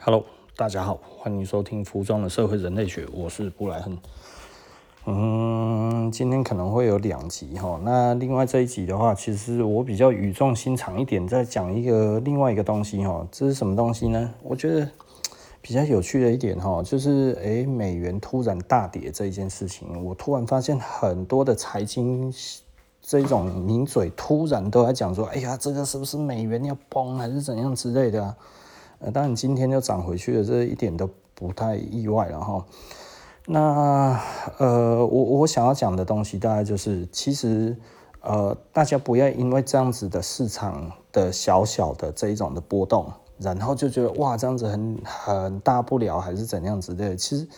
Hello，大家好，欢迎收听《服装的社会人类学》，我是布莱恩。嗯，今天可能会有两集哈。那另外这一集的话，其实我比较语重心长一点，再讲一个另外一个东西哈。这是什么东西呢？我觉得比较有趣的一点哈，就是诶，美元突然大跌这一件事情，我突然发现很多的财经这种名嘴突然都在讲说，哎呀，这个是不是美元要崩还是怎样之类的啊？呃，当然今天就涨回去了，这一点都不太意外了哈。那呃，我我想要讲的东西大概就是，其实呃，大家不要因为这样子的市场的小小的这一种的波动，然后就觉得哇，这样子很很大不了，还是怎样子的，其实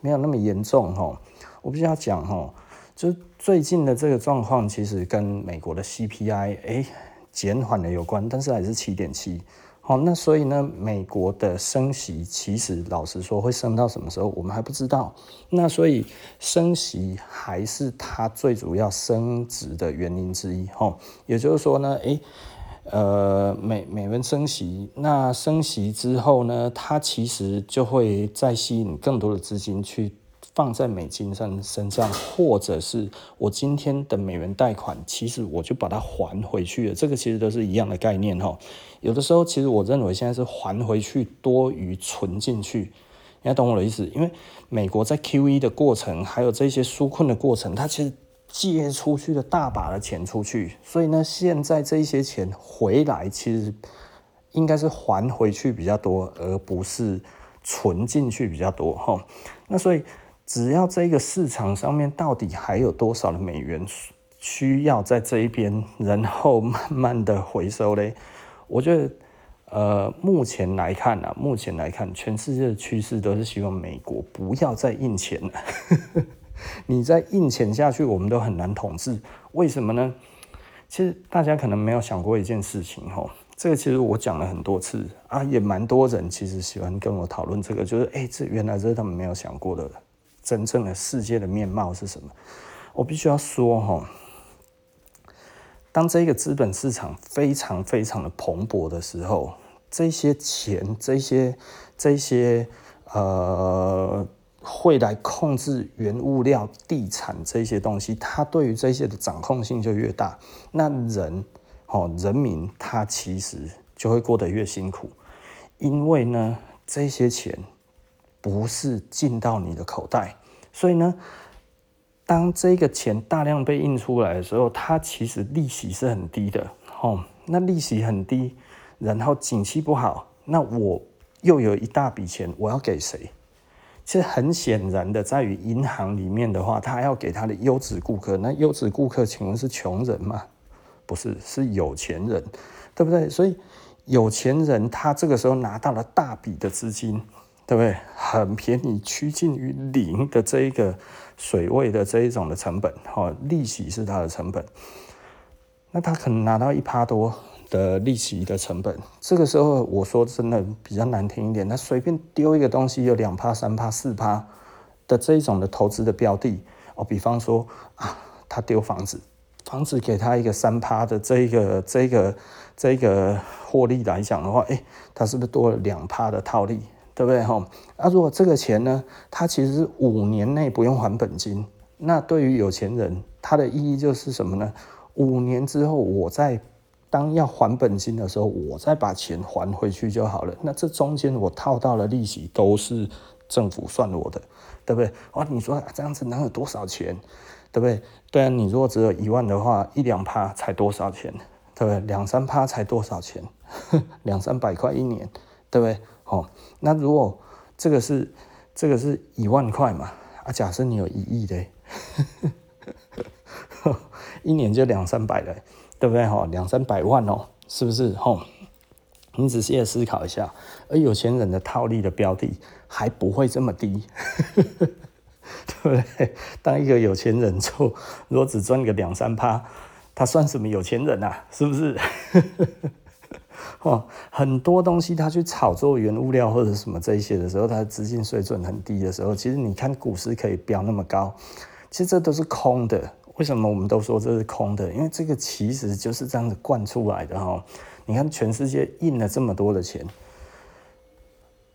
没有那么严重哈。我必须要讲哈，就最近的这个状况，其实跟美国的 CPI 哎减缓了有关，但是还是七点七。哦，那所以呢，美国的升息其实老实说会升到什么时候，我们还不知道。那所以升息还是它最主要升值的原因之一。哈，也就是说呢，诶，呃，美美元升息，那升息之后呢，它其实就会再吸引更多的资金去。放在美金上身上，或者是我今天的美元贷款，其实我就把它还回去了。这个其实都是一样的概念哈。有的时候，其实我认为现在是还回去多于存进去。你要懂我的意思？因为美国在 QE 的过程，还有这些纾困的过程，它其实借出去了大把的钱出去，所以呢，现在这一些钱回来，其实应该是还回去比较多，而不是存进去比较多哈。那所以。只要这个市场上面到底还有多少的美元需要在这一边，然后慢慢的回收嘞，我觉得，呃，目前来看啊，目前来看，全世界的趋势都是希望美国不要再印钱了。你再印钱下去，我们都很难统治。为什么呢？其实大家可能没有想过一件事情吼，这个其实我讲了很多次啊，也蛮多人其实喜欢跟我讨论这个，就是哎，这原来这是他们没有想过的。真正的世界的面貌是什么？我必须要说哈，当这个资本市场非常非常的蓬勃的时候，这些钱、这些、这些呃，会来控制原物料、地产这些东西，它对于这些的掌控性就越大。那人哦，人民他其实就会过得越辛苦，因为呢，这些钱。不是进到你的口袋，所以呢，当这个钱大量被印出来的时候，它其实利息是很低的，哦，那利息很低，然后景气不好，那我又有一大笔钱，我要给谁？其实很显然的，在于银行里面的话，他要给他的优质顾客，那优质顾客请问是穷人吗？不是，是有钱人，对不对？所以有钱人他这个时候拿到了大笔的资金。对不对？很便宜，趋近于零的这一个水位的这一种的成本，哈，利息是它的成本。那他可能拿到一趴多的利息的成本，这个时候我说真的比较难听一点，他随便丢一个东西有两趴、三趴、四趴的这一种的投资的标的，哦，比方说啊，他丢房子，房子给他一个三趴的这一个这个这个获利来讲的话，诶，他是不是多了两趴的套利？对不对哈？啊，如果这个钱呢，它其实五年内不用还本金，那对于有钱人，它的意义就是什么呢？五年之后，我在当要还本金的时候，我再把钱还回去就好了。那这中间我套到了利息都是政府算我的，对不对？哦，你说这样子能有多少钱？对不对？对啊，你如果只有一万的话，一两趴才多少钱？对不对？两三趴才多少钱？两三百块一年，对不对？哦，那如果这个是这个是一万块嘛？啊，假设你有一亿的，一年就两三百了，对不对？哈，两三百万哦，是不是？哈，你仔细的思考一下，而有钱人的套利的标的还不会这么低，对不对？当一个有钱人就如果只赚个两三趴，他算什么有钱人啊？是不是？哦，很多东西他去炒作原物料或者什么这一些的时候，它的资金水准很低的时候，其实你看股市可以飙那么高，其实这都是空的。为什么我们都说这是空的？因为这个其实就是这样子灌出来的哈。你看全世界印了这么多的钱，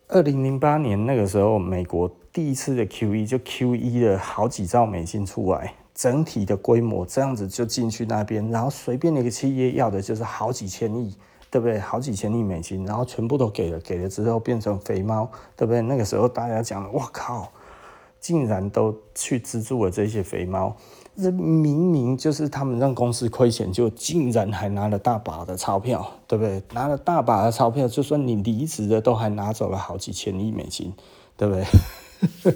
二零零八年那个时候，美国第一次的 QE 就 QE 了好几兆美金出来，整体的规模这样子就进去那边，然后随便一个企业要的就是好几千亿，对不对？好几千亿美金，然后全部都给了，给了之后变成肥猫，对不对？那个时候大家讲，我靠，竟然都去资助了这些肥猫。这明明就是他们让公司亏钱，就竟然还拿了大把的钞票，对不对？拿了大把的钞票，就算你离职的都还拿走了好几千亿美金，对不对？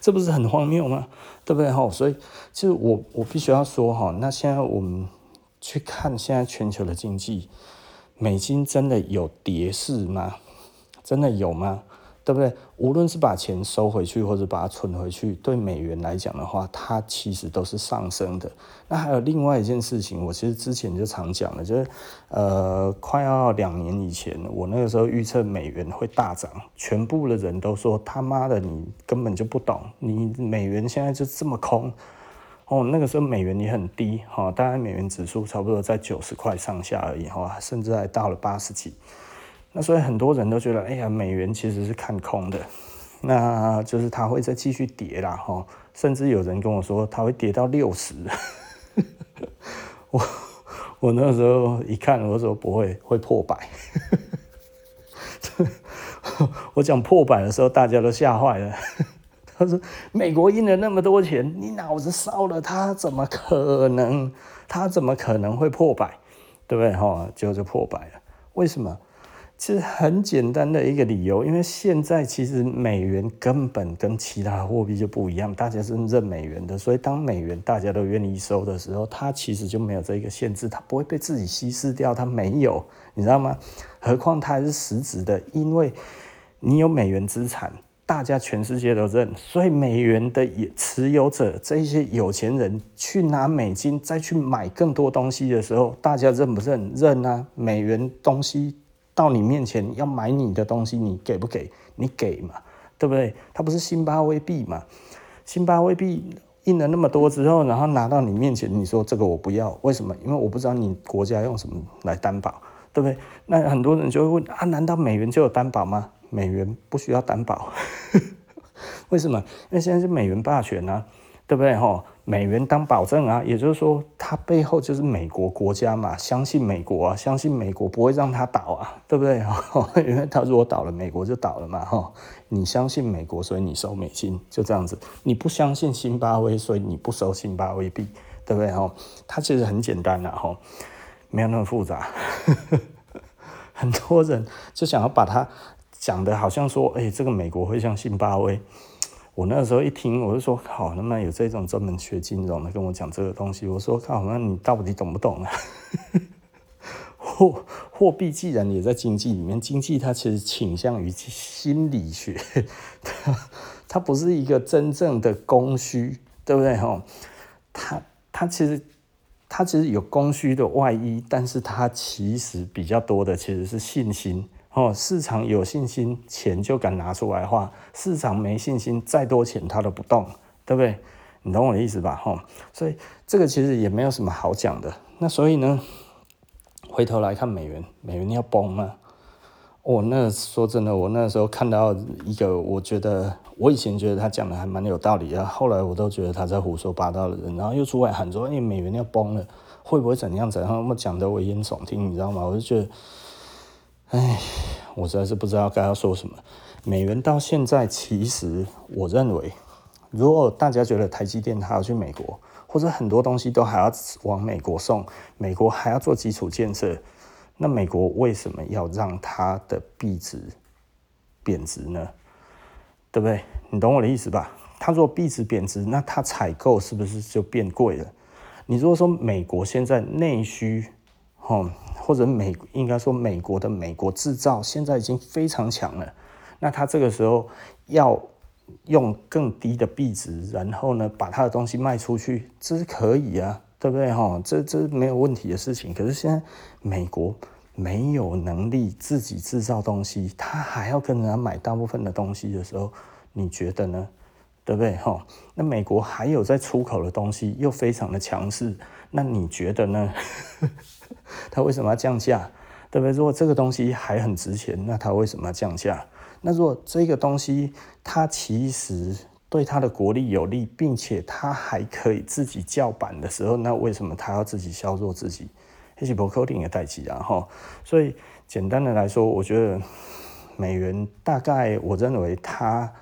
这不是很荒谬吗？对不对？哈，所以其实我我必须要说哈，那现在我们去看现在全球的经济，美金真的有跌势吗？真的有吗？对不对？无论是把钱收回去，或者把它存回去，对美元来讲的话，它其实都是上升的。那还有另外一件事情，我其实之前就常讲了，就是呃，快要两年以前，我那个时候预测美元会大涨，全部的人都说他妈的，你根本就不懂，你美元现在就这么空哦。那个时候美元也很低哈，大概美元指数差不多在九十块上下而已哈，甚至还到了八十几。那所以很多人都觉得，哎呀，美元其实是看空的，那就是它会再继续跌啦，哈，甚至有人跟我说，它会跌到六十。我我那时候一看，我说不会，会破百。我讲破百的时候，大家都吓坏了。他说，美国印了那么多钱，你脑子烧了，他怎么可能？他怎么可能会破百？对不对？哈，结果就破百了。为什么？其实很简单的一个理由，因为现在其实美元根本跟其他货币就不一样，大家是认美元的，所以当美元大家都愿意收的时候，它其实就没有这个限制，它不会被自己稀释掉，它没有，你知道吗？何况它还是实质的，因为你有美元资产，大家全世界都认，所以美元的持有者这些有钱人去拿美金再去买更多东西的时候，大家认不认？认啊，美元东西。到你面前要买你的东西，你给不给？你给嘛，对不对？它不是辛巴威币嘛？辛巴威币印了那么多之后，然后拿到你面前，你说这个我不要，为什么？因为我不知道你国家用什么来担保，对不对？那很多人就会问啊，难道美元就有担保吗？美元不需要担保，为什么？因为现在是美元霸权啊。对不对？哈，美元当保证啊，也就是说，它背后就是美国国家嘛，相信美国啊，相信美国不会让它倒啊，对不对？因为它如果倒了，美国就倒了嘛，哈。你相信美国，所以你收美金，就这样子。你不相信辛巴威，所以你不收辛巴威币，对不对？哈，它其实很简单的哈，没有那么复杂。很多人就想要把它讲的好像说，哎，这个美国会像辛巴威。我那时候一听，我就说好，那么有这种专门学金融的跟我讲这个东西，我说靠，那你到底懂不懂啊？货货币既然也在经济里面，经济它其实倾向于心理学，它它不是一个真正的供需，对不对哈？它它其实它其实有供需的外衣，但是它其实比较多的其实是信心。哦，市场有信心，钱就敢拿出来花；市场没信心，再多钱它都不动，对不对？你懂我的意思吧？哈，所以这个其实也没有什么好讲的。那所以呢，回头来看美元，美元要崩吗？我、哦、那说真的，我那时候看到一个，我觉得我以前觉得他讲的还蛮有道理的，后来我都觉得他在胡说八道的人，然后又出来喊说：“哎，美元要崩了，会不会怎样怎样？”那么讲的危言耸听，你知道吗？我就觉得。哎，我实在是不知道该要说什么。美元到现在，其实我认为，如果大家觉得台积电还要去美国，或者很多东西都还要往美国送，美国还要做基础建设，那美国为什么要让它的币值贬值呢？对不对？你懂我的意思吧？它如果币值贬值，那它采购是不是就变贵了？你如果说美国现在内需，哦。或者美应该说美国的美国制造现在已经非常强了，那他这个时候要用更低的币值，然后呢把他的东西卖出去，这是可以啊，对不对哈？这这没有问题的事情。可是现在美国没有能力自己制造东西，他还要跟人家买大部分的东西的时候，你觉得呢？对不对哈？那美国还有在出口的东西又非常的强势，那你觉得呢？他为什么要降价？对不对？如果这个东西还很值钱，那他为什么要降价？那如果这个东西它其实对它的国力有利，并且它还可以自己叫板的时候，那为什么他要自己削弱自己？一起博扣定也代志啊哈。所以简单的来说，我觉得美元大概我认为它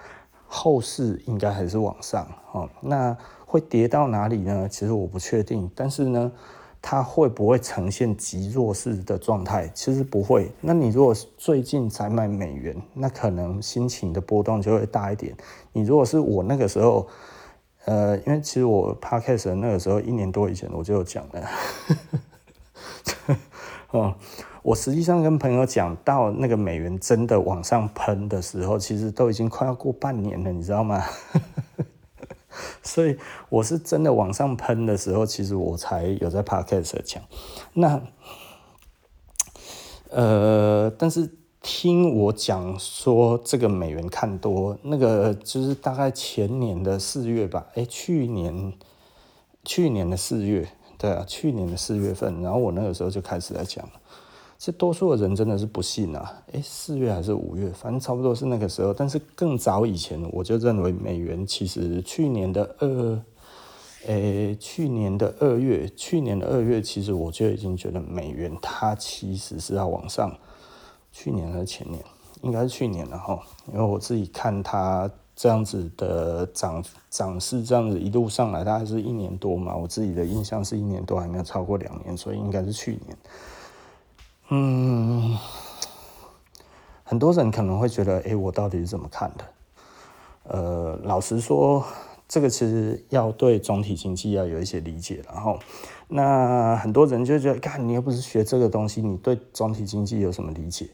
后市应该还是往上哈。那会跌到哪里呢？其实我不确定，但是呢。它会不会呈现极弱势的状态？其实不会。那你如果最近才买美元，那可能心情的波动就会大一点。你如果是我那个时候，呃，因为其实我 p o d c a s 那个时候一年多以前我就有讲了，哦，我实际上跟朋友讲到那个美元真的往上喷的时候，其实都已经快要过半年了，你知道吗？所以我是真的往上喷的时候，其实我才有在 podcast 讲。那呃，但是听我讲说这个美元看多，那个就是大概前年的四月吧，哎、去年去年的四月，对啊，去年的四月份，然后我那个时候就开始在讲了。这多数的人真的是不信啊！诶，四月还是五月，反正差不多是那个时候。但是更早以前，我就认为美元其实去年的二，诶，去年的二月，去年的二月，其实我就已经觉得美元它其实是要往上。去年还是前年？应该是去年了哈，因为我自己看它这样子的涨涨势，这样子一路上来，大概是一年多嘛。我自己的印象是一年多，还没有超过两年，所以应该是去年。嗯，很多人可能会觉得，哎、我到底是怎么看的？呃，老实说，这个其实要对总体经济要有一些理解。然后，那很多人就觉得，看你又不是学这个东西，你对总体经济有什么理解？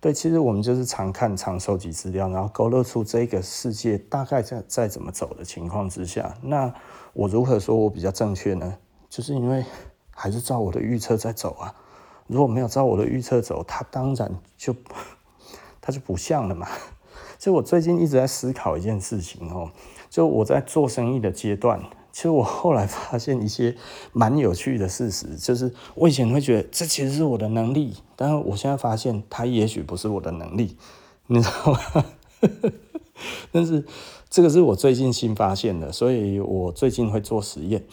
对，其实我们就是常看、常收集资料，然后勾勒出这个世界大概在在怎么走的情况之下，那我如何说我比较正确呢？就是因为还是照我的预测在走啊。如果没有照我的预测走，它当然就 它就不像了嘛。其实我最近一直在思考一件事情哦，就我在做生意的阶段，其实我后来发现一些蛮有趣的事实，就是我以前会觉得这其实是我的能力，但是我现在发现它也许不是我的能力，你知道吗？但是这个是我最近新发现的，所以我最近会做实验。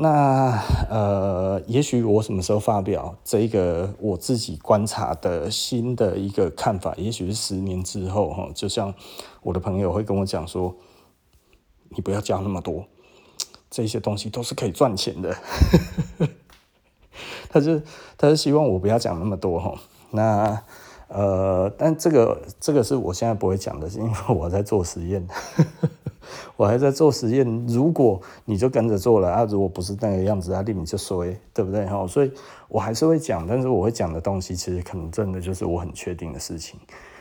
那呃，也许我什么时候发表这个我自己观察的新的一个看法，也许是十年之后哈。就像我的朋友会跟我讲说，你不要讲那么多，这些东西都是可以赚钱的。他就他就希望我不要讲那么多哈。那呃，但这个这个是我现在不会讲的，是因为我在做实验。我还在做实验，如果你就跟着做了啊，如果不是那个样子啊，你就说，对不对哈？所以我还是会讲，但是我会讲的东西，其实可能真的就是我很确定的事情。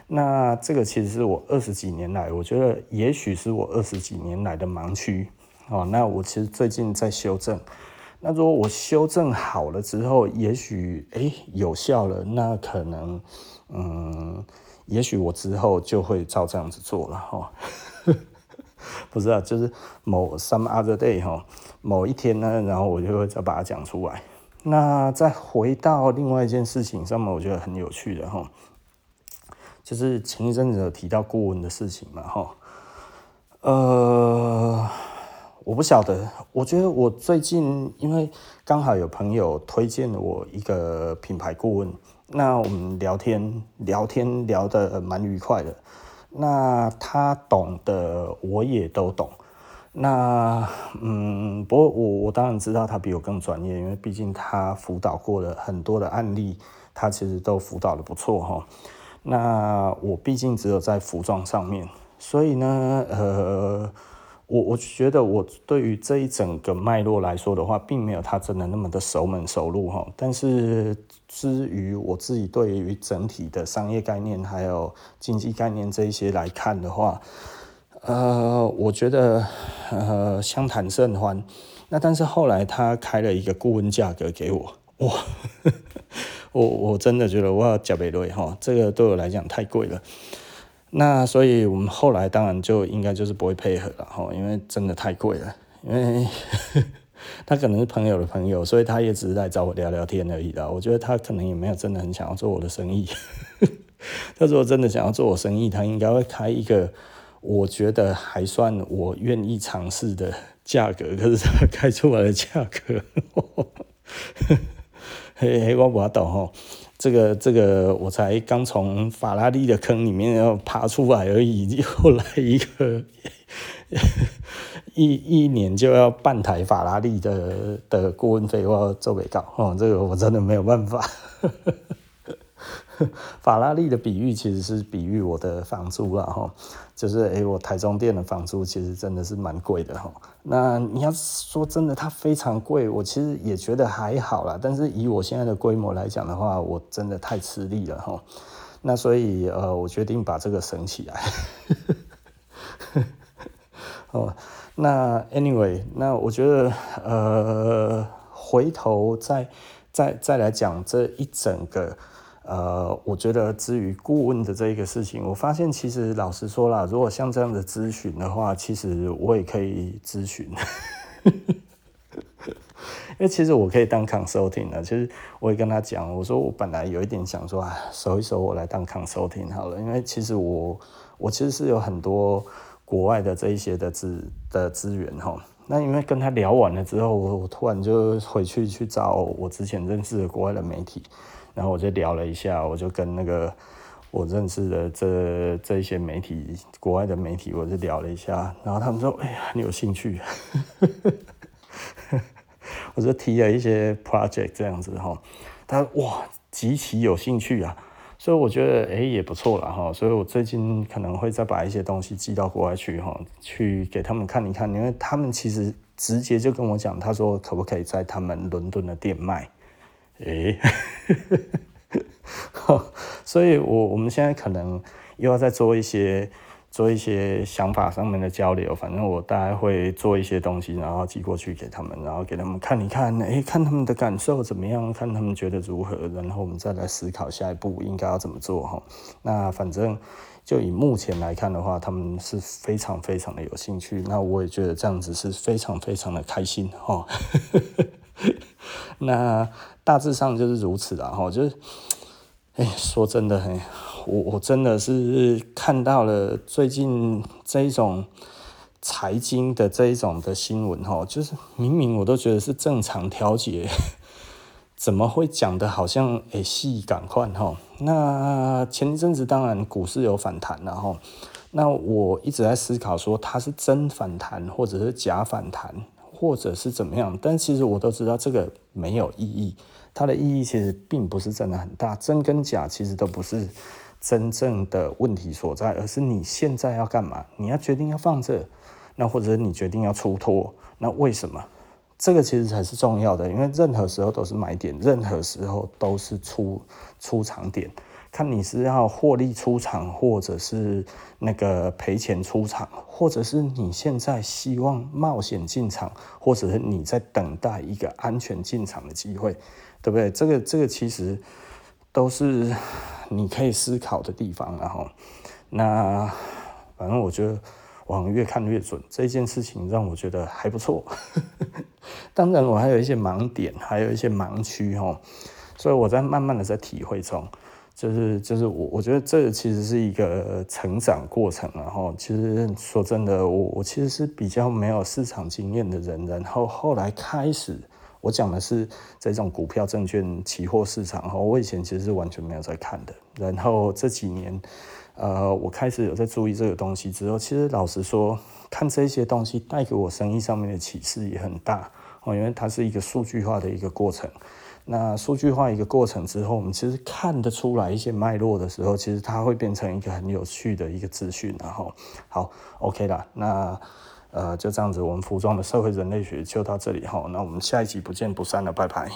那这个其实是我二十几年来，我觉得也许是我二十几年来的盲区哦。那我其实最近在修正。那如果我修正好了之后，也许诶有效了，那可能嗯，也许我之后就会照这样子做了哈。不是啊，就是某 some other day 哈，某一天呢，然后我就会再把它讲出来。那再回到另外一件事情上面，我觉得很有趣的哈，就是前一阵子有提到顾问的事情嘛哈。呃，我不晓得，我觉得我最近因为刚好有朋友推荐了我一个品牌顾问，那我们聊天聊天聊得蛮愉快的。那他懂的我也都懂，那嗯，不过我我当然知道他比我更专业，因为毕竟他辅导过了很多的案例，他其实都辅导的不错哈。那我毕竟只有在服装上面，所以呢，呃。我我觉得我对于这一整个脉络来说的话，并没有他真的那么的熟门熟路哈。但是至于我自己对于整体的商业概念还有经济概念这一些来看的话，呃，我觉得呃相谈甚欢。那但是后来他开了一个顾问价格给我，哇，我我真的觉得我要加倍对哈，这个对我来讲太贵了。那所以，我们后来当然就应该就是不会配合了哈，因为真的太贵了。因为他可能是朋友的朋友，所以他也只是来找我聊聊天而已啦。我觉得他可能也没有真的很想要做我的生意。他如果真的想要做我生意，他应该会开一个我觉得还算我愿意尝试的价格，可是他开出来的价格，嘿嘿，我不懂吼，这个这个我才刚从法拉利的坑里面要爬出来而已，又来一个。一一年就要半台法拉利的的顾问费，我要做给告哦，这个我真的没有办法。法拉利的比喻其实是比喻我的房租了哈，就是诶，我台中店的房租其实真的是蛮贵的哈。那你要说真的，它非常贵，我其实也觉得还好啦。但是以我现在的规模来讲的话，我真的太吃力了哈。那所以呃，我决定把这个省起来。哦，那 anyway，那我觉得呃，回头再再再来讲这一整个呃，我觉得至于顾问的这一个事情，我发现其实老实说啦，如果像这样的咨询的话，其实我也可以咨询，因为其实我可以当 consulting 的。其实我也跟他讲，我说我本来有一点想说啊，收一收我来当 consulting 好了，因为其实我我其实是有很多。国外的这一些的资的资源哈，那因为跟他聊完了之后，我我突然就回去去找我之前认识的国外的媒体，然后我就聊了一下，我就跟那个我认识的这这一些媒体，国外的媒体，我就聊了一下，然后他们说，哎呀，你有兴趣？我就提了一些 project 这样子哈，他哇，极其有兴趣啊。所以我觉得，哎，也不错了哈。所以我最近可能会再把一些东西寄到国外去哈，去给他们看一看，因为他们其实直接就跟我讲，他说可不可以在他们伦敦的店卖？哎，所以我我们现在可能又要再做一些。做一些想法上面的交流，反正我大概会做一些东西，然后寄过去给他们，然后给他们看一看，哎，看他们的感受怎么样，看他们觉得如何，然后我们再来思考下一步应该要怎么做哈。那反正就以目前来看的话，他们是非常非常的有兴趣，那我也觉得这样子是非常非常的开心哈。那大致上就是如此啦哈，就是，哎，说真的很。我我真的是看到了最近这一种财经的这一种的新闻哈，就是明明我都觉得是正常调节，怎么会讲的好像诶戏赶快哈？那前一阵子当然股市有反弹了哈，那我一直在思考说它是真反弹或者是假反弹或者是怎么样，但其实我都知道这个没有意义，它的意义其实并不是真的很大，真跟假其实都不是。真正的问题所在，而是你现在要干嘛？你要决定要放这，那或者你决定要出脱，那为什么？这个其实才是重要的，因为任何时候都是买点，任何时候都是出出场点，看你是要获利出场，或者是那个赔钱出场，或者是你现在希望冒险进场，或者是你在等待一个安全进场的机会，对不对？这个这个其实都是。你可以思考的地方，然后，那反正我觉得往越看越准，这件事情让我觉得还不错。当然，我还有一些盲点，还有一些盲区哈，所以我在慢慢的在体会中，就是就是我我觉得这其实是一个成长过程，然后其实说真的，我我其实是比较没有市场经验的人，然后后来开始。我讲的是这种股票、证券、期货市场哈，我以前其实是完全没有在看的。然后这几年，呃，我开始有在注意这个东西之后，其实老实说，看这些东西带给我生意上面的启示也很大，因为它是一个数据化的一个过程。那数据化一个过程之后，我们其实看得出来一些脉络的时候，其实它会变成一个很有趣的一个资讯。然后，好，OK 了，那。呃，就这样子，我们服装的社会人类学就到这里哈，那我们下一集不见不散了，拜拜。